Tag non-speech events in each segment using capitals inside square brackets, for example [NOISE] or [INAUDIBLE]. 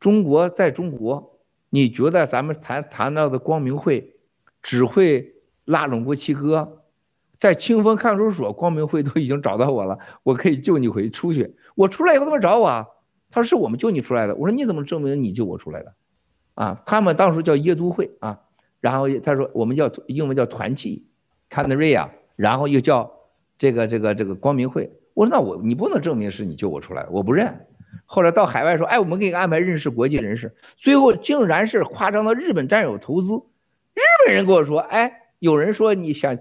中国在中国，你觉得咱们谈谈到的光明会只会拉拢过七哥，在清风看守所，光明会都已经找到我了，我可以救你回出去。我出来以后他们找我啊，他说是我们救你出来的。我说你怎么证明你救我出来的？啊，他们当时叫耶都会啊，然后他说我们叫英文叫团契，Canarea，然后又叫这个这个这个光明会。我说那我你不能证明是你救我出来的，我不认。后来到海外说，哎，我们给你安排认识国际人士，最后竟然是夸张到日本战友投资。日本人跟我说，哎，有人说你想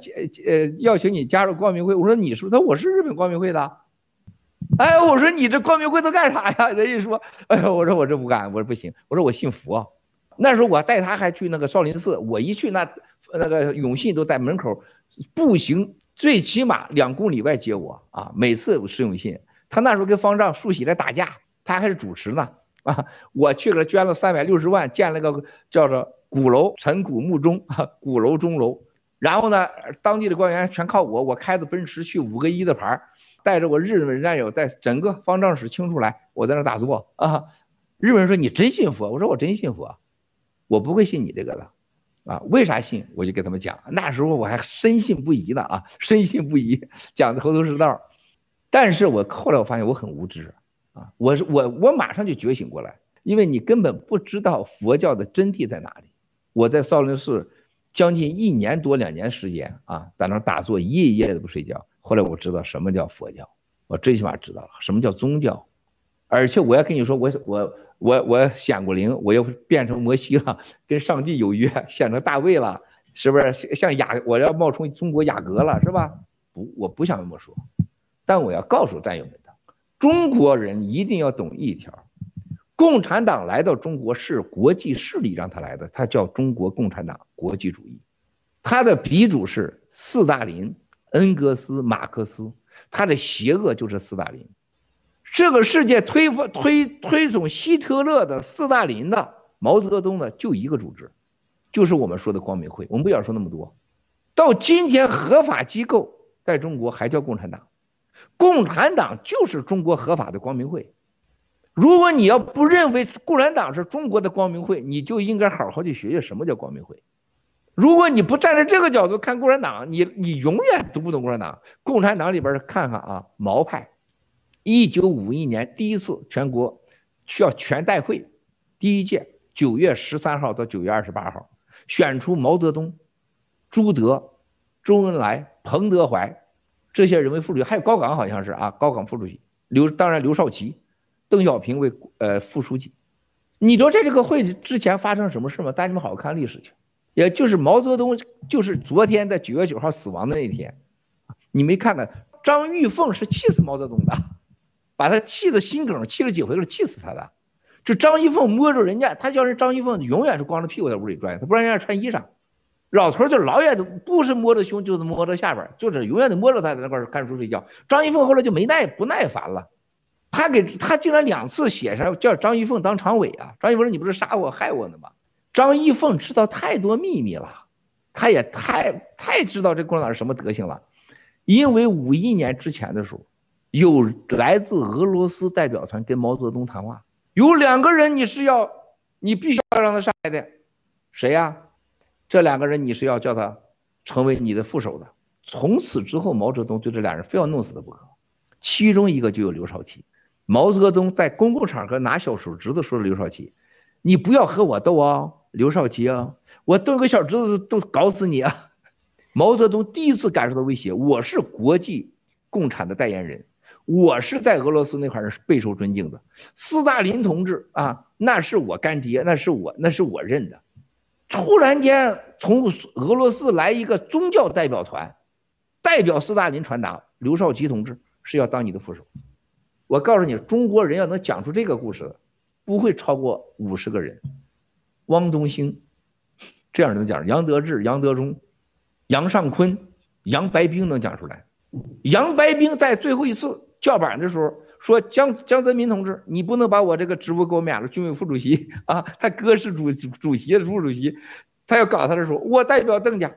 呃邀请你加入光明会，我说你是不是？他说我是日本光明会的。哎，我说你这光明会都干啥呀？人一说，哎呀，我说我这不干，我说不行，我说我信佛。那时候我带他还去那个少林寺，我一去那那个永信都在门口步行，最起码两公里外接我啊，每次是永信。他那时候跟方丈、漱喜来打架，他还是主持呢啊！我去给他捐了三百六十万，建了个叫做鼓楼陈鼓墓钟，鼓楼钟楼。然后呢，当地的官员全靠我，我开着奔驰去五个一的牌，带着我日本战友在整个方丈室清出来，我在那打坐啊。日本人说你真信佛？我说我真信佛，我不会信你这个的啊。为啥信？我就给他们讲，那时候我还深信不疑呢啊，深信不疑，讲的头头是道。但是我后来我发现我很无知，啊，我是我我马上就觉醒过来，因为你根本不知道佛教的真谛在哪里。我在少林寺将近一年多两年时间啊，在那打坐一夜一夜的不睡觉。后来我知道什么叫佛教，我最起码知道了什么叫宗教，而且我要跟你说，我我我我显过灵，我又变成摩西了，跟上帝有约，显成大卫了，是不是像雅我要冒充中国雅阁了，是吧？不，我不想这么说。但我要告诉战友们，中国人一定要懂一条：共产党来到中国是国际势力让他来的，他叫中国共产党国际主义，他的鼻祖是斯大林、恩格斯、马克思，他的邪恶就是斯大林。这个世界推翻推推崇希特勒的、斯大林的、毛泽东的就一个组织，就是我们说的光明会。我们不要说那么多，到今天合法机构在中国还叫共产党。共产党就是中国合法的光明会。如果你要不认为共产党是中国的光明会，你就应该好好去学学什么叫光明会。如果你不站在这个角度看共产党，你你永远读不懂共产党。共产党里边看看啊，毛派，一九五一年第一次全国需要全代会，第一届九月十三号到九月二十八号，选出毛泽东、朱德、周恩来、彭德怀。这些人为副主席，还有高岗好像是啊，高岗副主席刘，当然刘少奇、邓小平为呃副书记。你知道在这个会之前发生什么事吗？带你们好好看历史去，也就是毛泽东就是昨天在九月九号死亡的那一天，你没看看张玉凤是气死毛泽东的，把他气得心梗，气了几回了，气死他的。就张玉凤摸着人家，他叫人张玉凤永远是光着屁股在屋里转，他不让人家穿衣裳。老头就老远的不是摸着胸，就是摸着下边，就是永远的摸着他在那块看书睡觉。张一凤后来就没耐不耐烦了，他给他竟然两次写上叫张一凤当常委啊！张一凤说：“你不是杀我害我呢吗？”张一凤知道太多秘密了，他也太太知道这共产党是什么德行了。因为五一年之前的时候，有来自俄罗斯代表团跟毛泽东谈话，有两个人你是要你必须要让他上来的，谁呀？这两个人你是要叫他成为你的副手的。从此之后，毛泽东对这俩人非要弄死他不可。其中一个就有刘少奇。毛泽东在公共场合拿小手指头说：“刘少奇，你不要和我斗啊，刘少奇啊，我动个小指头都搞死你啊！” [LAUGHS] 毛泽东第一次感受到威胁。我是国际共产的代言人，我是在俄罗斯那块儿是备受尊敬的。斯大林同志啊，那是我干爹，那是我，那是我认的。突然间，从俄罗斯来一个宗教代表团，代表斯大林传达：刘少奇同志是要当你的副手。我告诉你，中国人要能讲出这个故事的，不会超过五十个人。汪东兴这样能讲，杨得志、杨德忠、杨尚昆、杨白冰能讲出来。杨白冰在最后一次叫板的时候。说江江泽民同志，你不能把我这个职务给我免了，军委副主席啊，他哥是主主席的副主席，他要搞他的时候，我代表邓家。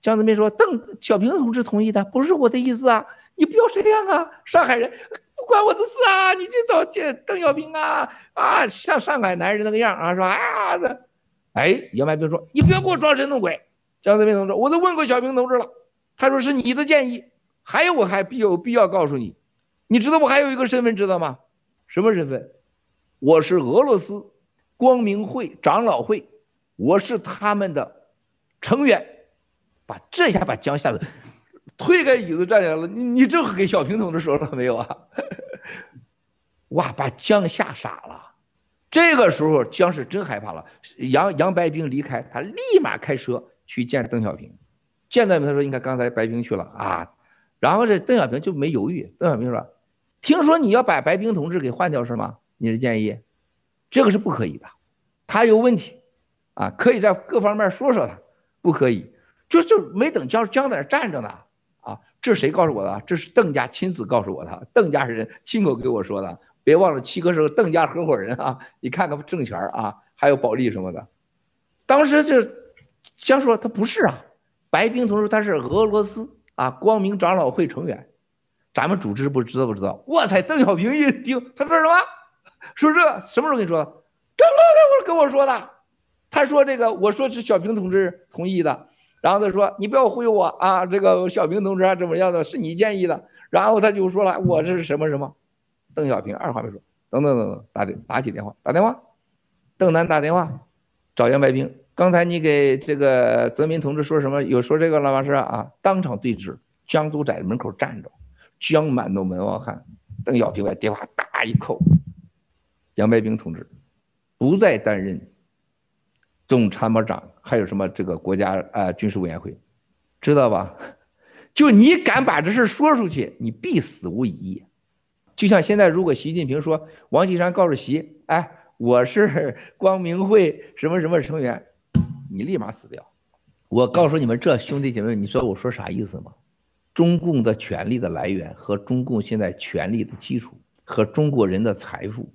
江泽民说：“邓小平同志同意的，不是我的意思啊，你不要这样啊，上海人不关我的事啊！你去找见邓小平啊啊，像上海男人那个样啊，是吧？啊这，哎，杨白冰说：“你不要给我装神弄鬼。”江泽民同志，我都问过小平同志了，他说是你的建议。还有，我还必有必要告诉你，你知道我还有一个身份，知道吗？什么身份？我是俄罗斯光明会长老会，我是他们的成员。把这下把江吓得推开椅子站起来了。你你这给小平同志说了没有啊？哇，把江吓傻了。这个时候江是真害怕了。杨杨白冰离开，他立马开车去见邓小平。见到他说：“你看刚才白冰去了啊。”然后这邓小平就没犹豫。邓小平说：“听说你要把白冰同志给换掉是吗？你的建议，这个是不可以的，他有问题啊，可以在各方面说说他，不可以。”就就没等江江在那站着呢，啊，这谁告诉我的？这是邓家亲自告诉我的，邓家人亲口给我说的。别忘了七哥是个邓家合伙人啊，你看看政权啊，还有保利什么的。当时就江说他不是啊，白冰同志他是俄罗斯啊光明长老会成员，咱们组织部知道不知道？我操！邓小平一听，他说什么？说这什么时候跟你说的？刚刚他跟我说的。他说这个，我说是小平同志同意的。然后他说：“你不要忽悠我啊！这个小平同志啊，怎么样的？是你建议的。”然后他就说了：“我这是什么什么？”邓小平二话没说，等等等等，打电打起电话，打电话，邓楠打电话找杨白冰。刚才你给这个泽民同志说什么？有说这个了吗？是啊，当场对峙。江都在门口站着，江满都门外汉。邓小平把电话叭一扣，杨白冰同志不再担任。总参谋长还有什么这个国家啊军事委员会，知道吧？[LAUGHS] 就你敢把这事说出去，你必死无疑。就像现在，如果习近平说王岐山告诉习，哎，我是 [LAUGHS] 光明会什么什么成员，你立马死掉。我告诉你们这兄弟姐妹，你知道我说啥意思吗？中共的权力的来源和中共现在权力的基础和中国人的财富。